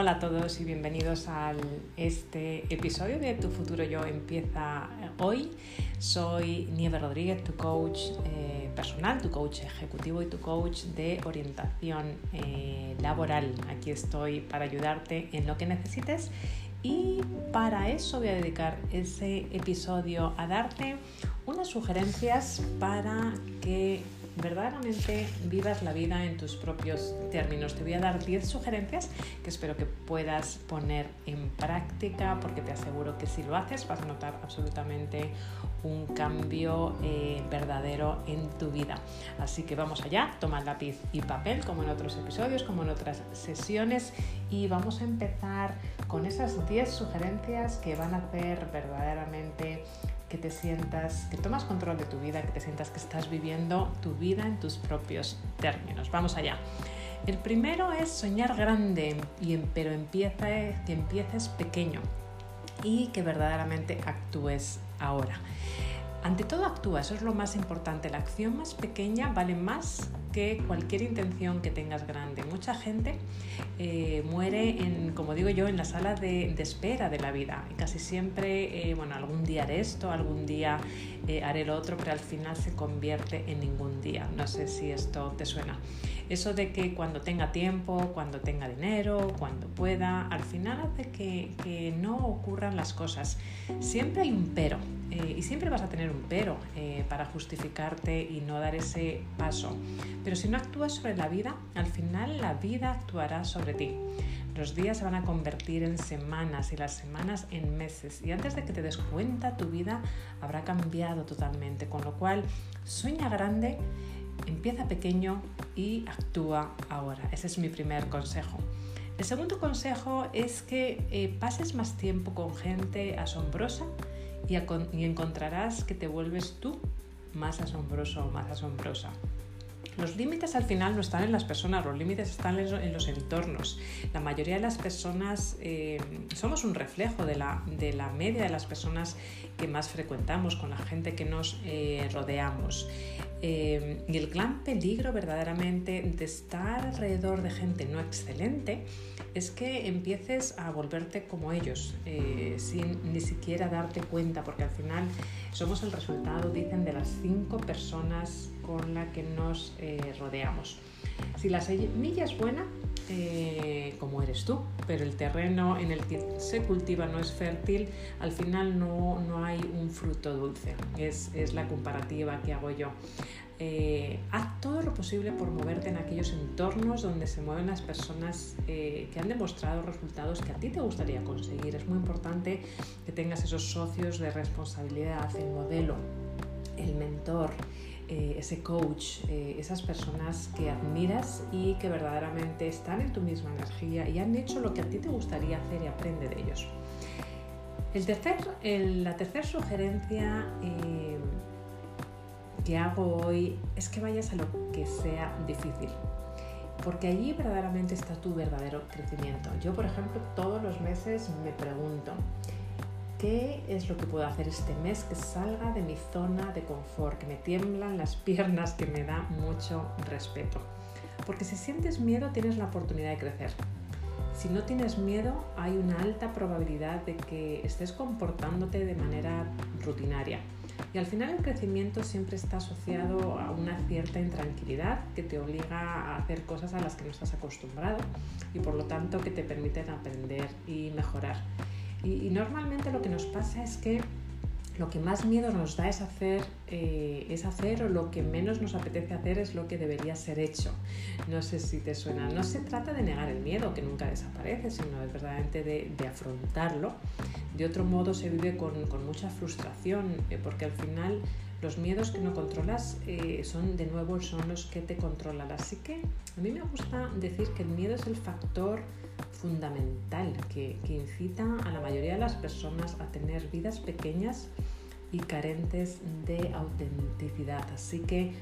Hola a todos y bienvenidos a este episodio de Tu futuro yo empieza hoy. Soy Nieve Rodríguez, tu coach eh, personal, tu coach ejecutivo y tu coach de orientación eh, laboral. Aquí estoy para ayudarte en lo que necesites y para eso voy a dedicar ese episodio a darte unas sugerencias para que verdaderamente vivas la vida en tus propios términos. Te voy a dar 10 sugerencias que espero que puedas poner en práctica porque te aseguro que si lo haces vas a notar absolutamente un cambio eh, verdadero en tu vida. Así que vamos allá, toma lápiz y papel como en otros episodios, como en otras sesiones y vamos a empezar con esas 10 sugerencias que van a hacer verdaderamente que te sientas, que tomas control de tu vida, que te sientas que estás viviendo tu vida en tus propios términos. Vamos allá. El primero es soñar grande, pero empieza, que empieces pequeño y que verdaderamente actúes ahora. Ante todo actúa, eso es lo más importante. La acción más pequeña vale más que cualquier intención que tengas grande. Mucha gente eh, muere, en, como digo yo, en la sala de, espera de la vida. Y casi siempre, eh, bueno, algún día haré esto, algún día eh, haré lo otro, pero al final se convierte en ningún día. No sé si esto te suena. Eso de que cuando tenga tiempo, cuando tenga dinero, cuando pueda, al final hace que, no ocurran las cosas. Siempre hay un pero eh, y siempre vas a tener un pero eh, para justificarte y no dar ese paso. Pero si no actúas sobre la vida, al final la vida actuará sobre ti. Los días se van a convertir en semanas y las semanas en meses. Y antes de que te des cuenta, tu vida habrá cambiado totalmente. Con lo cual, sueña grande, empieza pequeño y actúa ahora. Ese es mi primer consejo. El segundo consejo es que eh, pases más tiempo con gente asombrosa y, encontrarás que te vuelves tú más asombroso o más asombrosa. Los límites al final no están en las personas, los límites están en los entornos. La mayoría de las personas eh, somos un reflejo de la, media de las personas que más frecuentamos, con la gente que nos eh, rodeamos. Eh, y el gran peligro verdaderamente de estar alrededor de gente no excelente es que empieces a volverte como ellos, sin ni siquiera darte cuenta, porque al final somos el resultado, dicen, de las cinco personas con las que nos eh, rodeamos. Si la semilla es buena, eh, como eres tú, pero el terreno en el que se cultiva no es fértil, al final no, no hay un fruto dulce. Es, es, la comparativa que hago yo. Eh, haz todo lo posible por moverte en aquellos entornos donde se mueven las personas que han demostrado resultados que a ti te gustaría conseguir. Es muy importante que tengas esos socios de responsabilidad, el modelo, el mentor, eh, ese coach, eh, esas personas que admiras y que verdaderamente están en tu misma energía y han hecho lo que a ti te gustaría hacer y aprende de ellos. El tercer, la tercera sugerencia eh, que hago hoy es que vayas a lo que sea difícil, porque allí verdaderamente está tu verdadero crecimiento. Yo, por ejemplo, todos los meses me pregunto, ¿Qué es lo que puedo hacer este mes que salga de mi zona de confort, que me tiemblan las piernas, que me da mucho respeto? Porque si sientes miedo tienes la oportunidad de crecer. Si no tienes miedo hay una alta probabilidad de que estés comportándote de manera rutinaria. Y al final el crecimiento siempre está asociado a una cierta intranquilidad que te obliga a hacer cosas a las que no estás acostumbrado y por lo tanto que te permiten aprender y mejorar. Y, normalmente lo que nos pasa es que lo que más miedo nos da es hacer, eh, es hacer o lo que menos nos apetece hacer es lo que debería ser hecho. No sé si te suena. No se trata de negar el miedo, que nunca desaparece, sino de verdaderamente de, afrontarlo. De otro modo se vive con, mucha frustración, eh, porque al final los miedos que no controlas eh, son de nuevo son los que te controlan. Así que a mí me gusta decir que el miedo es el factor fundamental que, incita a la mayoría de las personas a tener vidas pequeñas y carentes de autenticidad. Así que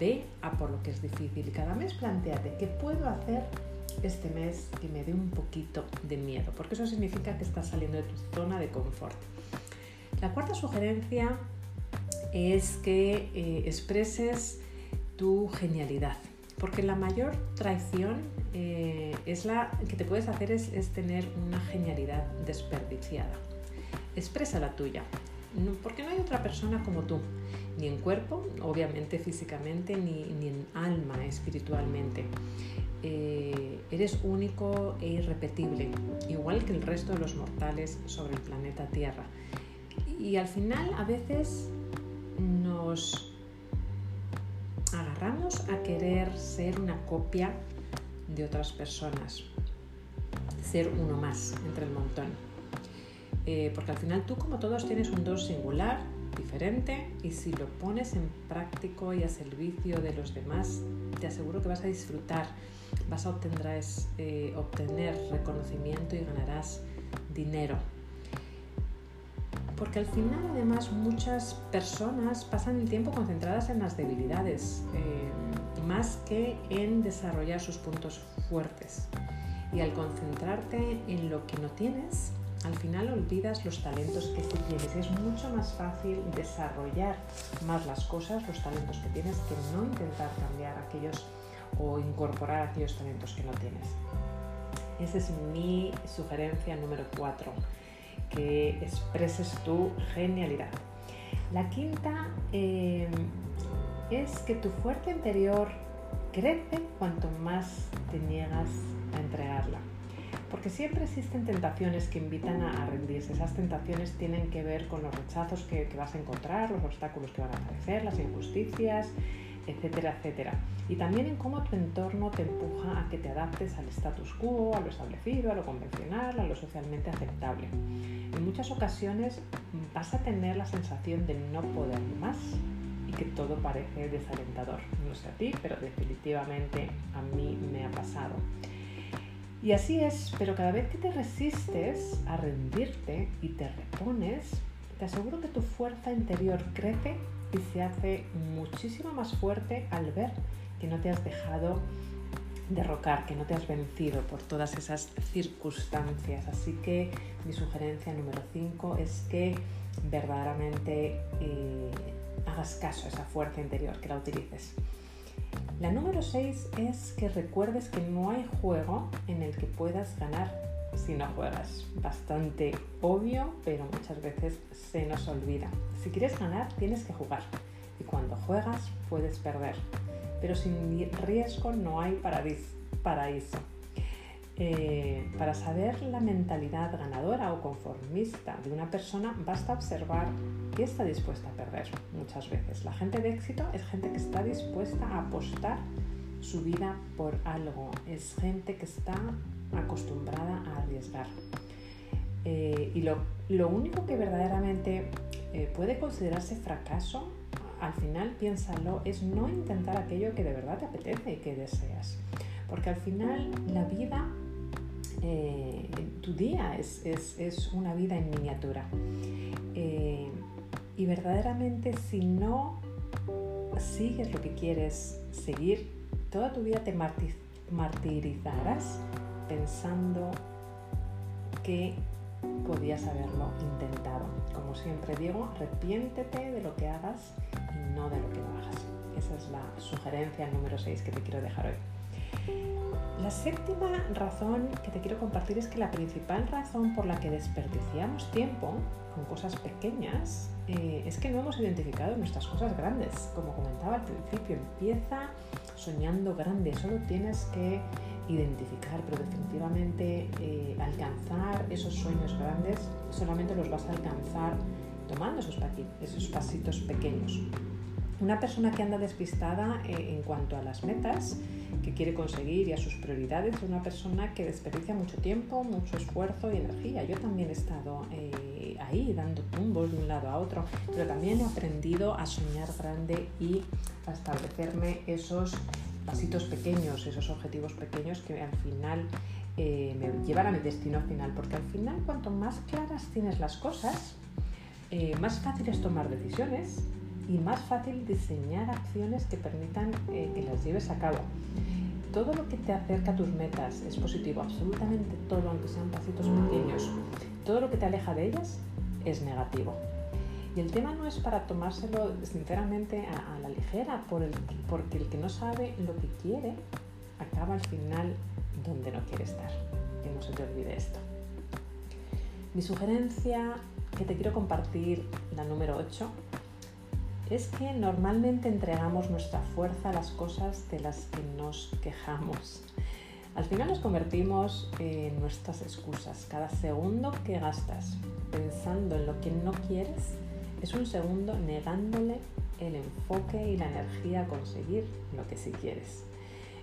ve a por lo que es difícil y cada mes planteate qué puedo hacer este mes que me dé un poquito de miedo, porque eso significa que estás saliendo de tu zona de confort. La cuarta sugerencia es que eh, expreses tu genialidad Porque la mayor traición eh, es la que te puedes hacer es, tener una genialidad desperdiciada. Expresa la tuya, porque no hay otra persona como tú, ni en cuerpo, obviamente físicamente, ni, ni en alma, espiritualmente. Eh, eres único e irrepetible, igual que el resto de los mortales sobre el planeta Tierra. Y al final a veces agarramos a querer ser una copia de otras personas, ser uno más entre el montón. Eh, porque al final tú como todos tienes un dos singular, diferente, y si lo pones en práctico y a servicio de los demás, te aseguro que vas a disfrutar, vas a obtener, eh, obtener reconocimiento y ganarás dinero porque al final además muchas personas pasan el tiempo concentradas en las debilidades, eh, más que en desarrollar sus puntos fuertes. Y al concentrarte en lo que no tienes, al final olvidas los talentos que sí tienes. Es mucho más fácil desarrollar más las cosas, los talentos que tienes, que no intentar cambiar aquellos o incorporar aquellos talentos que no tienes. Esa es mi sugerencia número 4 que expreses tu genialidad. La quinta eh, es que tu fuerza interior crece cuanto más te niegas a entregarla. Porque siempre existen tentaciones que invitan a, rendirse. Esas tentaciones tienen que ver con los rechazos que, que vas a encontrar, los obstáculos que van a aparecer, las injusticias, etcétera, etcétera. Y también en cómo tu entorno te empuja a que te adaptes al status quo, a lo establecido, a lo convencional, a lo socialmente aceptable. En muchas ocasiones vas a tener la sensación de no poder más y que todo parece desalentador. No sé a ti, pero definitivamente a mí me ha pasado. Y así es, pero cada vez que te resistes a rendirte y te repones, te aseguro que tu fuerza interior crece se hace muchísimo más fuerte al ver que no te has dejado derrocar, que no te has vencido por todas esas circunstancias. Así que mi sugerencia número 5 es que verdaderamente eh, hagas caso a esa fuerza interior, que la utilices. La número 6 es que recuerdes que no hay juego en el que puedas ganar si no juegas. Bastante obvio, pero muchas veces se nos olvida. Si quieres ganar, tienes que jugar. Y cuando juegas, puedes perder. Pero sin riesgo no hay paraíso. Eh, para saber la mentalidad ganadora o conformista de una persona, basta observar qué está dispuesta a perder muchas veces. La gente de éxito es gente que está dispuesta a apostar su vida por algo. Es gente que está acostumbrada a arriesgar. Eh, y lo, único que verdaderamente eh, puede considerarse fracaso, al final piénsalo, es no intentar aquello que de verdad te apetece y que deseas. Porque al final la vida, eh, tu día es, es, una vida en miniatura. y verdaderamente si no sigues lo que quieres seguir, toda tu vida te martirizarás pensando que podías haberlo intentado. Como siempre digo, arrepiéntete de lo que hagas y no de lo que no hagas. Esa es la sugerencia número 6 que te quiero dejar hoy. La séptima razón que te quiero compartir es que la principal razón por la que desperdiciamos tiempo con cosas pequeñas eh, es que no hemos identificado nuestras cosas grandes. Como comentaba al principio, empieza soñando grande, solo tienes que identificar, pero definitivamente eh, alcanzar esos sueños grandes solamente los vas a alcanzar tomando esos, esos pasitos pequeños. Una persona que anda despistada eh, en cuanto a las metas que quiere conseguir y a sus prioridades es una persona que desperdicia mucho tiempo, mucho esfuerzo y energía. Yo también he estado eh, ahí dando tumbos de un lado a otro, pero también he aprendido a soñar grande y a establecerme esos pasitos pequeños, esos objetivos pequeños que al final eh, me llevan a mi destino final, porque al final cuanto más claras tienes las cosas, eh, más fácil es tomar decisiones y más fácil diseñar acciones que permitan eh, que las lleves a cabo. Todo lo que te acerca a tus metas es positivo, absolutamente todo, aunque sean pasitos pequeños. Todo lo que te aleja de ellas es negativo. Y el tema no es para tomárselo sinceramente a, la ligera, porque el que no sabe lo que quiere acaba al final donde no quiere estar. Que no se te olvide esto. Mi sugerencia que te quiero compartir, la número 8, es que normalmente entregamos nuestra fuerza a las cosas de las que nos quejamos. Al final nos convertimos en nuestras excusas. Cada segundo que gastas pensando en lo que no quieres es un segundo negándole el enfoque y la energía a conseguir lo que sí quieres.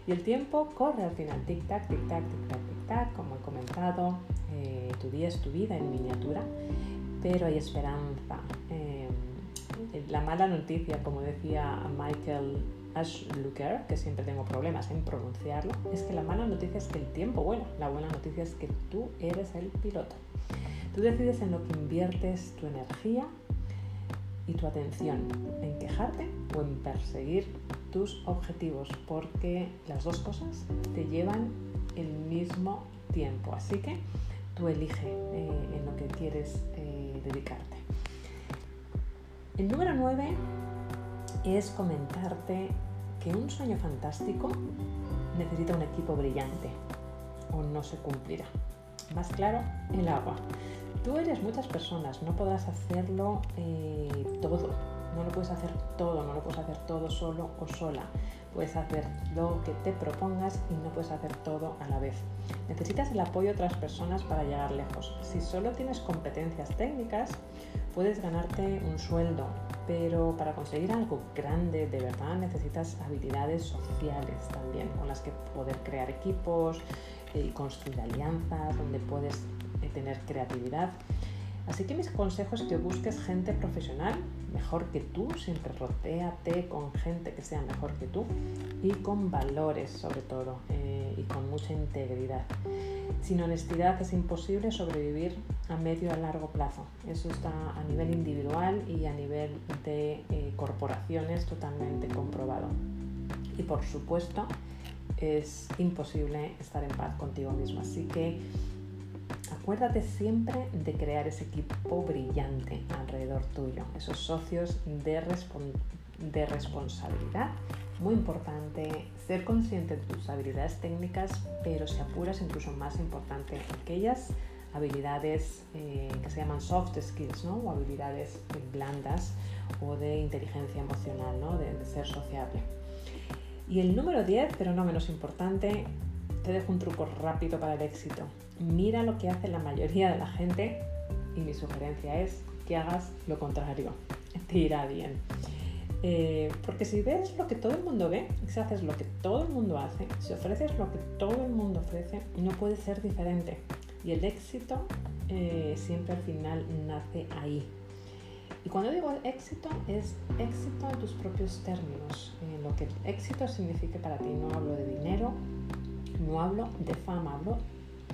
Y el tiempo corre al final, tic-tac, tic-tac, tic-tac, tic-tac, como he comentado, eh, tu día es tu vida en miniatura, pero hay esperanza. Eh, la mala noticia, como decía Michael Ashluker, que siempre tengo problemas en pronunciarlo, es que la mala noticia es que el tiempo bueno, la buena noticia es que tú eres el piloto. Tú decides en lo que inviertes tu energía y tu atención, en quejarte o en perseguir tus objetivos, porque las dos cosas te llevan el mismo tiempo. Así que tú elige eh, en lo que quieres eh, dedicarte. El número 9 es comentarte que un sueño fantástico necesita un equipo brillante o no se cumplirá. Más claro, el agua. Tú eres muchas personas, no podrás hacerlo eh, todo, no lo puedes hacer todo, no lo puedes hacer todo solo o sola. Puedes hacer lo que te propongas y no puedes hacer todo a la vez. Necesitas el apoyo de otras personas para llegar lejos. Si solo tienes competencias técnicas, puedes ganarte un sueldo, pero para conseguir algo grande de verdad necesitas habilidades sociales también, con las que poder crear equipos eh, y construir alianzas, donde puedes eh, tener creatividad. Así que mis consejos es que busques gente profesional mejor que tú, siempre rotéate con gente que sea mejor que tú y con valores sobre todo eh, y con mucha integridad. Sin honestidad es imposible sobrevivir a medio y a largo plazo. Eso está a nivel individual y a nivel de eh, corporaciones totalmente comprobado. Y por supuesto es imposible estar en paz contigo mismo. Así que acuérdate siempre de crear ese equipo brillante alrededor tuyo, esos socios de, responsabilidad. Muy importante ser consciente de tus habilidades técnicas, pero si apuras incluso más importante aquellas habilidades eh, que se llaman soft skills ¿no? o habilidades blandas o de inteligencia emocional, ¿no? de, de ser sociable. Y el número 10, pero no menos importante, te dejo un truco rápido para el éxito. Mira lo que hace la mayoría de la gente y mi sugerencia es que hagas lo contrario. Te irá bien. Eh, porque si ves lo que todo el mundo ve, si haces lo que todo el mundo hace, si ofreces lo que todo el mundo ofrece, no puede ser diferente. Y el éxito eh, siempre al final nace ahí. Y cuando digo éxito, es éxito en tus propios términos. En lo que éxito signifique para ti. No hablo de dinero, no hablo de fama, hablo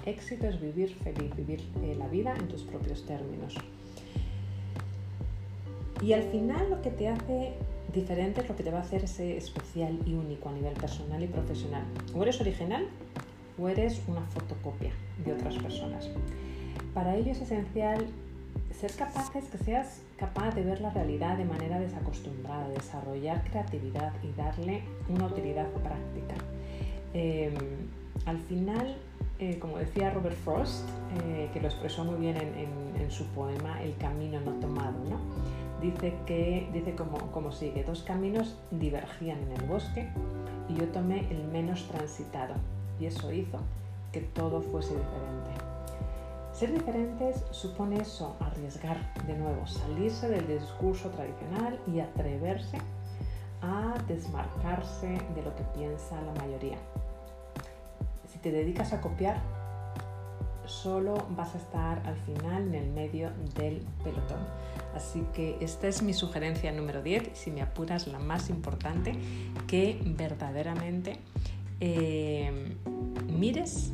éxito es vivir feliz, vivir eh, la vida en tus propios términos. Y al final lo que te hace diferente es lo que te va a hacer ese especial y único a nivel personal y profesional. O eres original o eres una fotocopia de otras personas. Para ello es esencial ser capaces, que seas capaz de ver la realidad de manera desacostumbrada, desarrollar creatividad y darle una utilidad práctica. Em, al final, eh, como decía Robert Frost, eh, que lo expresó muy bien en, su poema El camino no tomado, ¿no? dice, que, dice como, como sigue, dos caminos divergían en el bosque y yo tomé el menos transitado y eso hizo que todo fuese diferente. Ser diferentes supone eso, arriesgar de nuevo, salirse del discurso tradicional y atreverse a desmarcarse de lo que piensa la mayoría te dedicas a copiar, solo vas a estar al final en el medio del pelotón. Así que esta es mi sugerencia número 10, si me apuras la más importante, que verdaderamente eh, mires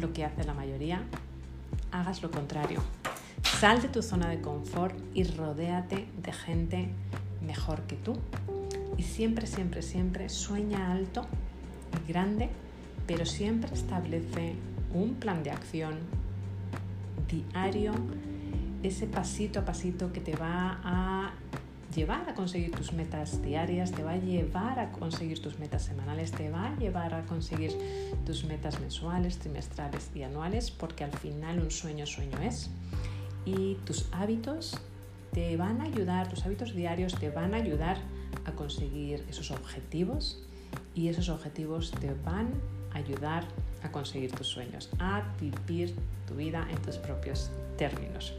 lo que hace la mayoría, hagas lo contrario. Sal de tu zona de confort y rodéate de gente mejor que tú. Y siempre, siempre, siempre sueña alto y grande pero siempre establece un plan de acción diario ese pasito a pasito que te va a llevar a conseguir tus metas diarias, te va a llevar a conseguir tus metas semanales, te va a llevar a conseguir tus metas mensuales, trimestrales y anuales, porque al final un sueño sueño es. Y tus hábitos te van a ayudar, tus hábitos diarios te van a ayudar a conseguir esos objetivos y esos objetivos te van a ayudar a conseguir tus sueños, a vivir tu vida en tus propios términos.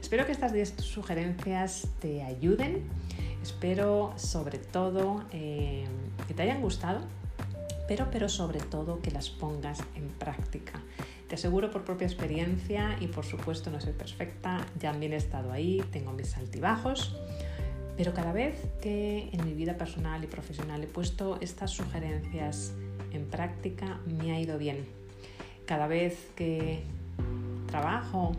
Espero que estas 10 sugerencias te ayuden. Espero sobre todo eh, que te hayan gustado, pero, pero sobre todo que las pongas en práctica. Te aseguro por propia experiencia y por supuesto no soy perfecta, ya he estado ahí, tengo mis altibajos, pero cada vez que en mi vida personal y profesional he puesto estas sugerencias en práctica me ha ido bien. Cada vez que trabajo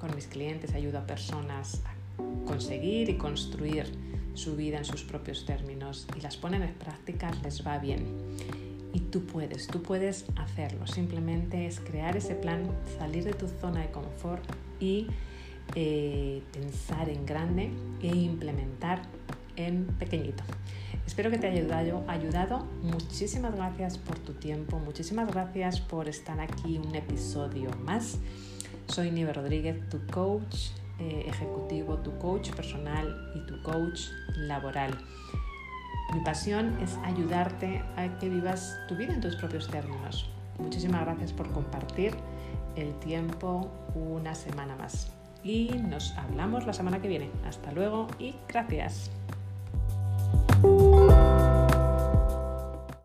con mis clientes, ayudo a personas a conseguir y construir su vida en sus propios términos y las ponen en práctica, les va bien. Y tú puedes, tú puedes hacerlo. Simplemente es crear ese plan, salir de tu zona de confort y eh, pensar en grande e implementar en pequeñito. Espero que te haya ayudado. Muchísimas gracias por tu tiempo, muchísimas gracias por estar aquí un episodio más. Soy Nive Rodríguez, tu coach eh, ejecutivo, tu coach personal y tu coach laboral. Mi pasión es ayudarte a que vivas tu vida en tus propios términos. Muchísimas gracias por compartir el tiempo una semana más. Y nos hablamos la semana que viene. Hasta luego y gracias.